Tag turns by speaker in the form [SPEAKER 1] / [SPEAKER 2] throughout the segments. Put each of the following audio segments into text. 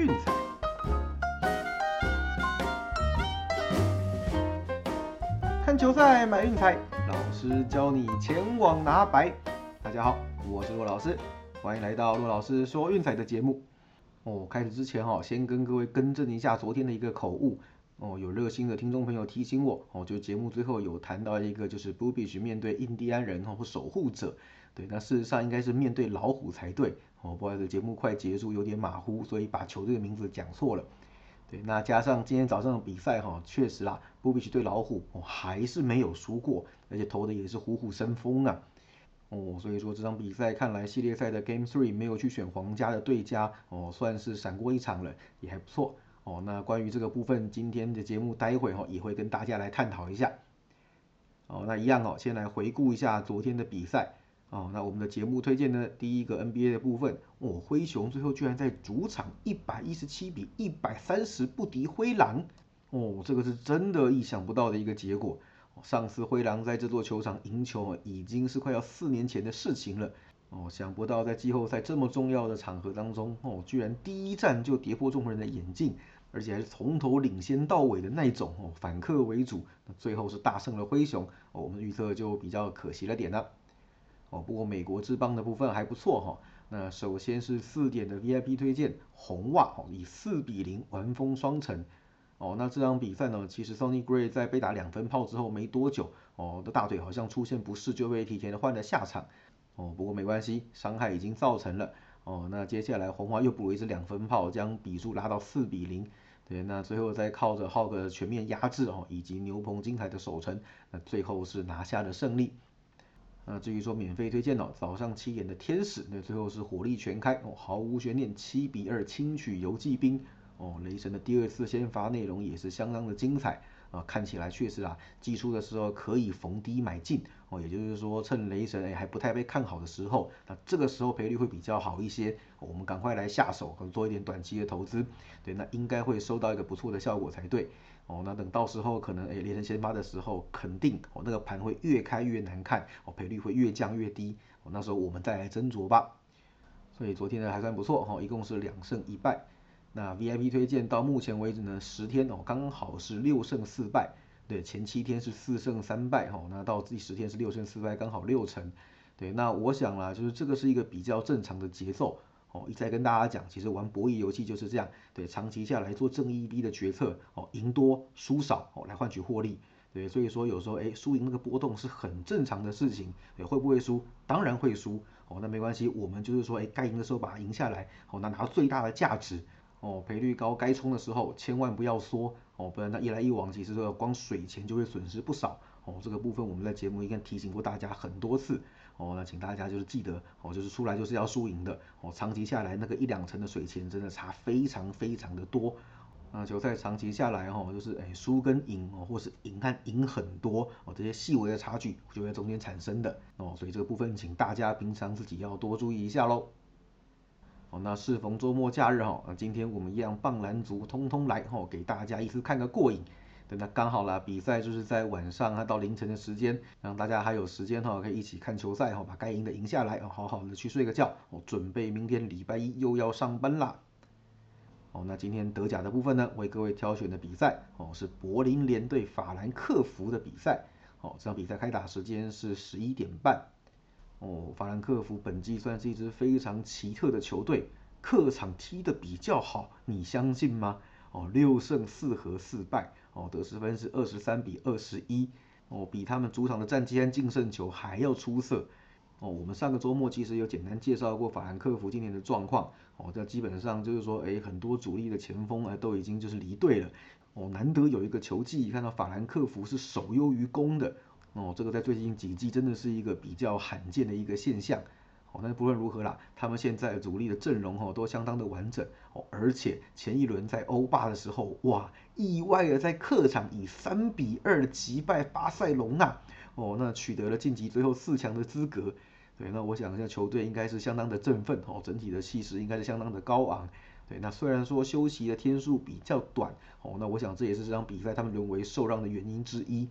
[SPEAKER 1] 运彩。看球赛买运彩，老师教你前往拿白。大家好，我是骆老师，欢迎来到骆老师说运彩的节目。哦，开始之前哈，先跟各位更正一下昨天的一个口误。哦，有热心的听众朋友提醒我，哦，就节目最后有谈到一个就是 Bubish 面对印第安人哦或守护者，对，那事实上应该是面对老虎才对。哦，不好意思，节目快结束有点马虎，所以把球队的名字讲错了。对，那加上今天早上的比赛哈，确实啦，Bubish 对老虎哦还是没有输过，而且投的也是虎虎生风啊。哦，所以说这场比赛看来系列赛的 Game Three 没有去选皇家的对家，哦，算是闪过一场了，也还不错。哦，那关于这个部分，今天的节目待会哈也会跟大家来探讨一下。哦，那一样哦，先来回顾一下昨天的比赛。哦，那我们的节目推荐呢，第一个 NBA 的部分，哦，灰熊最后居然在主场一百一十七比一百三十不敌灰狼。哦，这个是真的意想不到的一个结果。上次灰狼在这座球场赢球已经是快要四年前的事情了。哦，想不到在季后赛这么重要的场合当中，哦，居然第一战就跌破众人的眼镜，而且还是从头领先到尾的那种哦，反客为主，那最后是大胜了灰熊，哦，我们预测就比较可惜了点了。哦，不过美国之邦的部分还不错哈。那首先是四点的 VIP 推荐，红袜哦以四比零完封双城。哦，那这场比赛呢，其实 Sony Gray 在被打两分炮之后没多久，哦的大腿好像出现不适，就被提前的换了下场。哦，不过没关系，伤害已经造成了。哦，那接下来红花又补了一支两分炮，将比数拉到四比零。对，那最后再靠着浩克的全面压制哦，以及牛棚精彩的守城，那最后是拿下了胜利。那至于说免费推荐哦，早上七点的天使，那最后是火力全开哦，毫无悬念，七比二轻取游击兵。哦，雷神的第二次先发内容也是相当的精彩。啊，看起来确实啊，寄出的时候可以逢低买进哦，也就是说趁雷神哎还不太被看好的时候，那这个时候赔率会比较好一些，我们赶快来下手，可能做一点短期的投资，对，那应该会收到一个不错的效果才对哦。那等到时候可能哎雷神先发的时候，肯定哦那个盘会越开越难看哦，赔率会越降越低哦，那时候我们再来斟酌吧。所以昨天呢还算不错哈，一共是两胜一败。那 VIP 推荐到目前为止呢，十天哦，刚好是六胜四败。对，前七天是四胜三败哈，那到第十天是六胜四败，刚好六成。对，那我想啦，就是这个是一个比较正常的节奏哦。一再跟大家讲，其实玩博弈游戏就是这样，对，长期下来做正一逼的决策哦，赢多输少哦，来换取获利。对，所以说有时候哎，输赢那个波动是很正常的事情。对，会不会输？当然会输哦，那没关系，我们就是说哎，该赢的时候把它赢下来哦，那拿到最大的价值。哦，赔率高，该冲的时候千万不要缩哦，不然那一来一往，其实这个光水钱就会损失不少哦。这个部分我们在节目应该提醒过大家很多次哦，那请大家就是记得哦，就是出来就是要输赢的哦，长期下来那个一两成的水钱真的差非常非常的多。那球赛长期下来哈，就是哎输跟赢哦，或是赢和赢很多哦，这些细微的差距就在中间产生的哦，所以这个部分请大家平常自己要多注意一下喽。哦，那适逢周末假日哈，那今天我们一样棒篮族通通来哈，给大家一次看个过瘾。对，那刚好啦，比赛就是在晚上啊到凌晨的时间，让大家还有时间哈，可以一起看球赛哈，把该赢的赢下来哦，好好的去睡个觉哦，准备明天礼拜一又要上班啦。哦，那今天德甲的部分呢，为各位挑选的比赛哦是柏林联队法兰克福的比赛。哦，这场比赛开打时间是十一点半。哦，法兰克福本季算是一支非常奇特的球队，客场踢得比较好，你相信吗？哦，六胜四和四败，哦，得失分是二十三比二十一，哦，比他们主场的战绩和净胜球还要出色。哦，我们上个周末其实有简单介绍过法兰克福今年的状况，哦，这基本上就是说，哎，很多主力的前锋啊都已经就是离队了，哦，难得有一个球季看到法兰克福是守优于攻的。哦，这个在最近几季真的是一个比较罕见的一个现象。哦，那不论如何啦，他们现在主力的阵容哦都相当的完整哦，而且前一轮在欧霸的时候，哇，意外的在客场以三比二击败巴塞隆纳，哦，那取得了晋级最后四强的资格。对，那我想一下球队应该是相当的振奋哦，整体的气势应该是相当的高昂。对，那虽然说休息的天数比较短哦，那我想这也是这场比赛他们沦为受让的原因之一。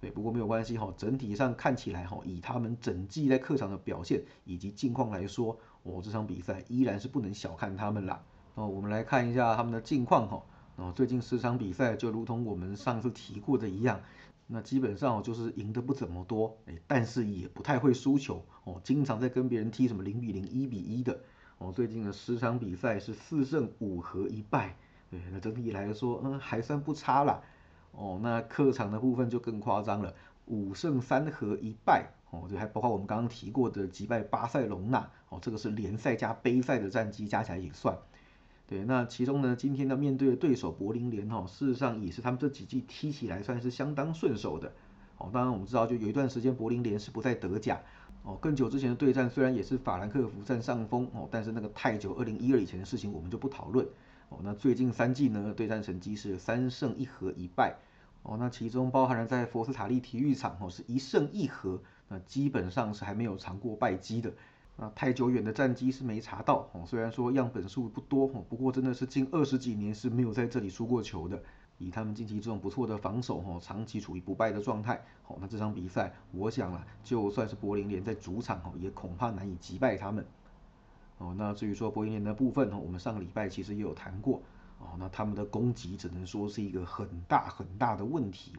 [SPEAKER 1] 对，不过没有关系哈，整体上看起来哈，以他们整季在客场的表现以及近况来说，哦，这场比赛依然是不能小看他们啦。哦，我们来看一下他们的近况哈。哦，最近十场比赛就如同我们上次提过的一样，那基本上就是赢得不怎么多，哎，但是也不太会输球哦，经常在跟别人踢什么零比零、一比一的。哦，最近的十场比赛是四胜五和一败，对，那整体来说，嗯，还算不差啦。哦，那客场的部分就更夸张了，五胜三和一败，哦，这还包括我们刚刚提过的击败巴塞隆纳，哦，这个是联赛加杯赛的战绩加起来也算。对，那其中呢，今天的面对的对手柏林联哦，事实上也是他们这几季踢起来算是相当顺手的。哦，当然我们知道，就有一段时间柏林联是不在德甲。哦，更久之前的对战虽然也是法兰克福占上风哦，但是那个太久，二零一二以前的事情我们就不讨论。哦，那最近三季呢，对战成绩是三胜一和一败。哦，那其中包含了在佛斯塔利体育场哦，是一胜一和，那基本上是还没有尝过败绩的。那，太久远的战绩是没查到哦。虽然说样本数不多哦，不过真的是近二十几年是没有在这里输过球的。以他们近期这种不错的防守哦，长期处于不败的状态哦。那这场比赛，我想啊，就算是柏林联在主场哦，也恐怕难以击败他们。哦，那至于说柏林联的部分哦，我们上个礼拜其实也有谈过哦。那他们的攻击只能说是一个很大很大的问题。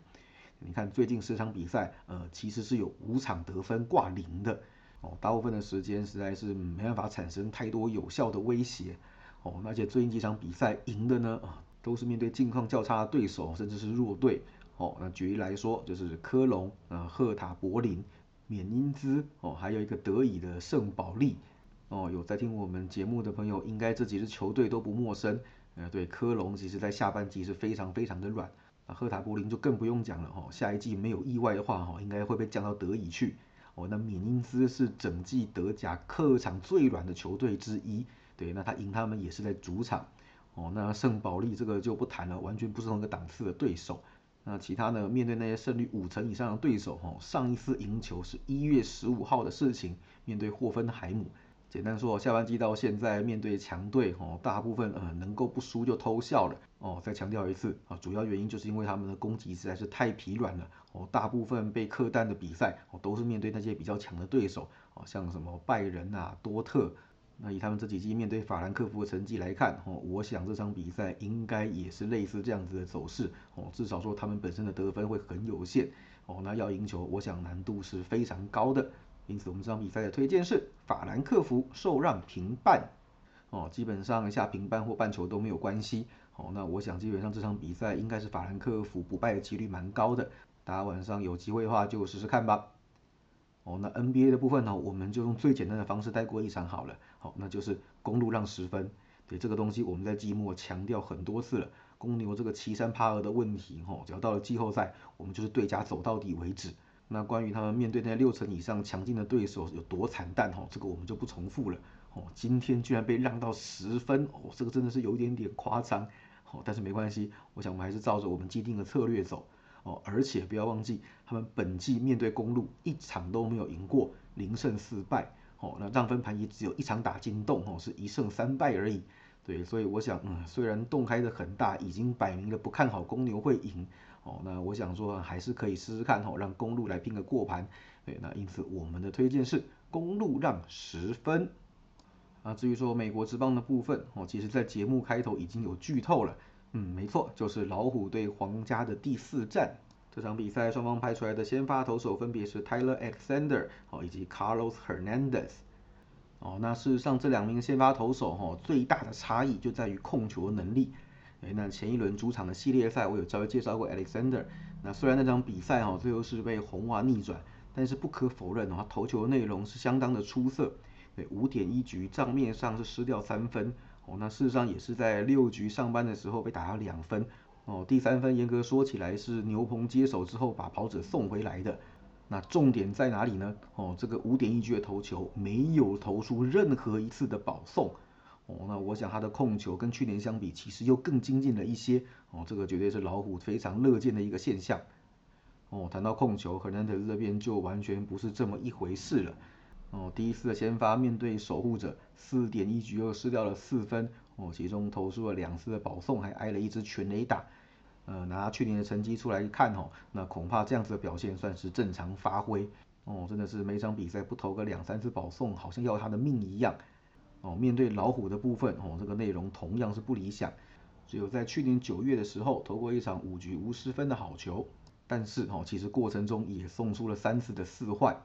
[SPEAKER 1] 你看最近十场比赛，呃，其实是有五场得分挂零的。哦，大部分的时间实在是没办法产生太多有效的威胁。哦，而且最近几场比赛赢的呢，啊，都是面对境况较差的对手，甚至是弱队。哦，那举例来说，就是科隆、呃，赫塔柏林、缅因兹，哦，还有一个德乙的圣保利。哦，有在听我们节目的朋友，应该这几支球队都不陌生。呃，对，科隆其实在下半季是非常非常的软。那赫塔柏林就更不用讲了。哈，下一季没有意外的话，哈，应该会被降到德乙去。哦，那缅因兹是整季德甲客场最软的球队之一，对，那他赢他们也是在主场。哦，那圣保利这个就不谈了，完全不是同一个档次的对手。那其他呢？面对那些胜率五成以上的对手，哦，上一次赢球是一月十五号的事情，面对霍芬海姆。简单说，下半季到现在面对强队，哦，大部分呃能够不输就偷笑了。哦，再强调一次啊，主要原因就是因为他们的攻击实在是太疲软了。哦，大部分被客单的比赛，哦都是面对那些比较强的对手，哦像什么拜仁啊、多特。那以他们这几季面对法兰克福的成绩来看，哦，我想这场比赛应该也是类似这样子的走势。哦，至少说他们本身的得分会很有限。哦，那要赢球，我想难度是非常高的。因此，我们这场比赛的推荐是法兰克福受让平半，哦，基本上下平半或半球都没有关系。哦，那我想基本上这场比赛应该是法兰克福不败的几率蛮高的，大家晚上有机会的话就试试看吧。哦，那 NBA 的部分呢，我们就用最简单的方式带过一场好了。好，那就是公路让十分。对这个东西，我们在季末强调很多次了，公牛这个骑山趴二的问题，吼，只要到了季后赛，我们就是对家走到底为止。那关于他们面对那六成以上强劲的对手有多惨淡哈，这个我们就不重复了。哦，今天居然被让到十分哦，这个真的是有一点点夸张。哦，但是没关系，我想我们还是照着我们既定的策略走。哦，而且不要忘记，他们本季面对公路一场都没有赢过，零胜四败。哦，那让分盘也只有一场打进洞，哦，是一胜三败而已。对，所以我想，嗯，虽然洞开的很大，已经摆明了不看好公牛会赢。哦，那我想说还是可以试试看哦，让公路来拼个过盘。对，那因此我们的推荐是公路让十分。啊，至于说美国职棒的部分，哦，其实在节目开头已经有剧透了。嗯，没错，就是老虎对皇家的第四战。这场比赛双方派出来的先发投手分别是 Tyler Alexander 哦以及 Carlos Hernandez。哦，那事实上这两名先发投手哈最大的差异就在于控球能力。哎，那前一轮主场的系列赛，我有稍微介绍过 Alexander。那虽然那场比赛哈最后是被红袜逆转，但是不可否认哦，投球的内容是相当的出色。对，五点一局账面上是失掉三分，哦，那事实上也是在六局上班的时候被打了两分。哦，第三分严格说起来是牛棚接手之后把跑者送回来的。那重点在哪里呢？哦，这个五点一局的投球没有投出任何一次的保送。哦，那我想他的控球跟去年相比，其实又更精进了一些。哦，这个绝对是老虎非常乐见的一个现象。哦，谈到控球，可能在这边就完全不是这么一回事了。哦，第一次的先发面对守护者，四点一局又失掉了四分。哦，其中投出了两次的保送，还挨了一支全垒打。呃，拿去年的成绩出来一看，哦，那恐怕这样子的表现算是正常发挥。哦，真的是每场比赛不投个两三次保送，好像要他的命一样。哦，面对老虎的部分哦，这个内容同样是不理想，只有在去年九月的时候投过一场五局无失分的好球，但是哦，其实过程中也送出了三次的四坏。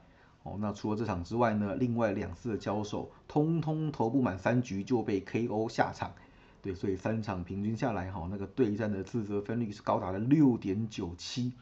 [SPEAKER 1] 哦，那除了这场之外呢，另外两次的交手，通通投不满三局就被 KO 下场。对，所以三场平均下来哈，那个对战的自责分率是高达了六点九七。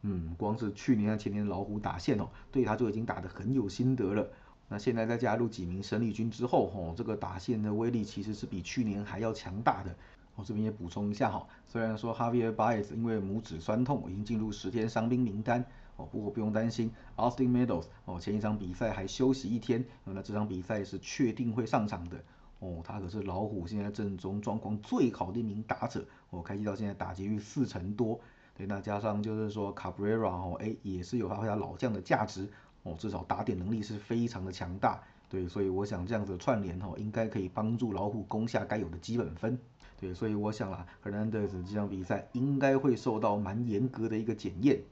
[SPEAKER 1] 嗯，光是去年和前年的老虎打线哦，对他就已经打得很有心得了。那现在再加入几名生力军之后，吼，这个打线的威力其实是比去年还要强大的。我这边也补充一下哈，虽然说 Javier Baez 因为拇指酸痛已经进入十天伤兵名单，哦，不过不用担心，Austin Meadows 哦，前一场比赛还休息一天，那这场比赛是确定会上场的。哦，他可是老虎现在阵中状况最好的一名打者，哦，开机到现在打击率四成多，对，那加上就是说 Cabrera 哦，哎，也是有发挥他老将的价值，哦，至少打点能力是非常的强大，对，所以我想这样子串联哦，应该可以帮助老虎攻下该有的基本分，对，所以我想啦，Hernandez 这场比赛应该会受到蛮严格的一个检验。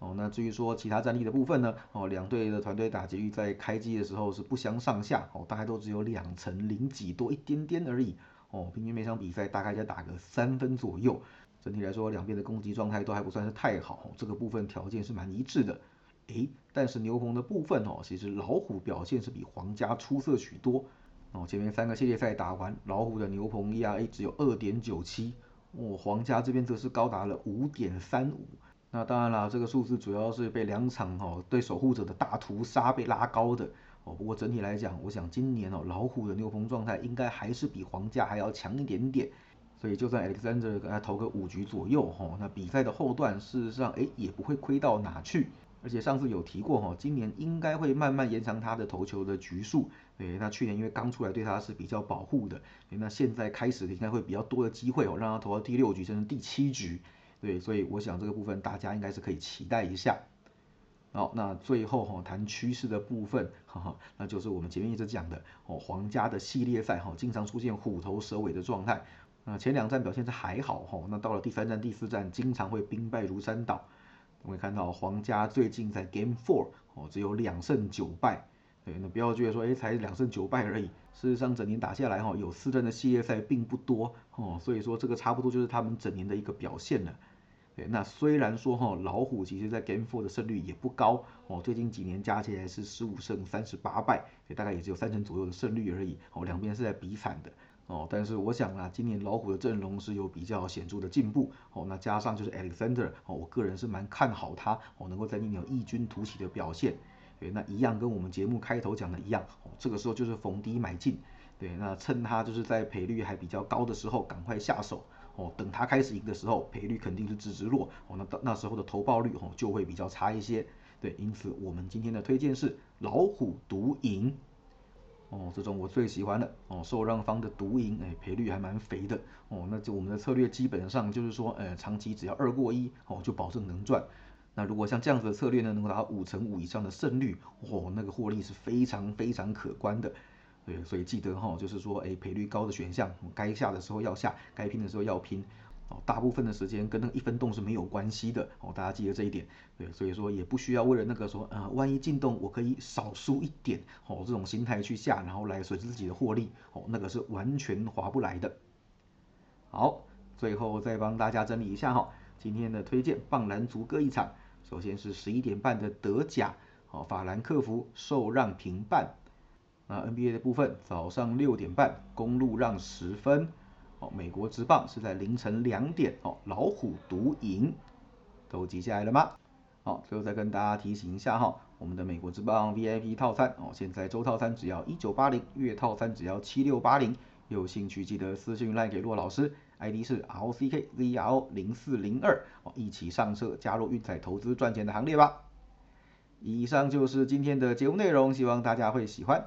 [SPEAKER 1] 哦，那至于说其他战力的部分呢？哦，两队的团队打击率在开机的时候是不相上下，哦，大概都只有两成零几多一点点而已。哦，平均每场比赛大概在打个三分左右。整体来说，两边的攻击状态都还不算是太好，这个部分条件是蛮一致的。诶，但是牛棚的部分哦，其实老虎表现是比皇家出色许多。哦，前面三个系列赛打完，老虎的牛棚 ERA 只有二点九七，哦，皇家这边则是高达了五点三五。那当然啦，这个数字主要是被两场哦对守护者的大屠杀被拉高的哦。不过整体来讲，我想今年哦老虎的牛棚状态应该还是比皇家还要强一点点。所以就算 Alexander 给他投个五局左右哈，那比赛的后段事实上哎也不会亏到哪去。而且上次有提过哈，今年应该会慢慢延长他的投球的局数。对，那去年因为刚出来对他是比较保护的，那现在开始应该会比较多的机会哦，让他投到第六局甚至第七局。对，所以我想这个部分大家应该是可以期待一下。好，那最后哈谈趋势的部分，哈哈，那就是我们前面一直讲的哦，皇家的系列赛哈，经常出现虎头蛇尾的状态。那前两站表现是还好哈，那到了第三站、第四站，经常会兵败如山倒。我们看到皇家最近在 Game Four 哦，只有两胜九败。对，那不要觉得说，哎，才两胜九败而已。事实上，整年打下来哈，有四站的系列赛并不多哦，所以说这个差不多就是他们整年的一个表现了。对，那虽然说哈，老虎其实在 Game Four 的胜率也不高哦，最近几年加起来是十五胜三十八败，大概也只有三成左右的胜率而已哦，两边是在比惨的哦。但是我想啊，今年老虎的阵容是有比较显著的进步哦，那加上就是 Alexander 哦，我个人是蛮看好他哦，能够在今年有异军突起的表现。对，那一样跟我们节目开头讲的一样哦，这个时候就是逢低买进。对，那趁他就是在赔率还比较高的时候，赶快下手。哦，等他开始赢的时候，赔率肯定是直直落，哦，那到那时候的投报率哦就会比较差一些，对，因此我们今天的推荐是老虎独赢，哦，这种我最喜欢的，哦，受让方的独赢，哎，赔率还蛮肥的，哦，那就我们的策略基本上就是说，呃，长期只要二过一，哦，就保证能赚，那如果像这样子的策略呢，能够达到五成五以上的胜率，哦，那个获利是非常非常可观的。对，所以记得哈，就是说，哎，赔率高的选项，该下的时候要下，该拼的时候要拼，哦，大部分的时间跟那一分动是没有关系的，哦，大家记得这一点。对，所以说也不需要为了那个说，呃，万一进洞我可以少输一点，哦，这种心态去下，然后来损失自己的获利，哦，那个是完全划不来的。好，最后再帮大家整理一下哈，今天的推荐棒篮足各一场，首先是十一点半的德甲，哦，法兰克福受让平半。那 NBA 的部分，早上六点半，公路让十分。美国职棒是在凌晨两点。哦，老虎独赢，都记下来了吗？好，最后再跟大家提醒一下哈，我们的美国职棒 VIP 套餐哦，现在周套餐只要一九八零，月套餐只要七六八零。有兴趣记得私信赖给骆老师，ID 是 LCKZRO 零四零二，哦，一起上车加入运彩投资赚钱的行列吧。以上就是今天的节目内容，希望大家会喜欢。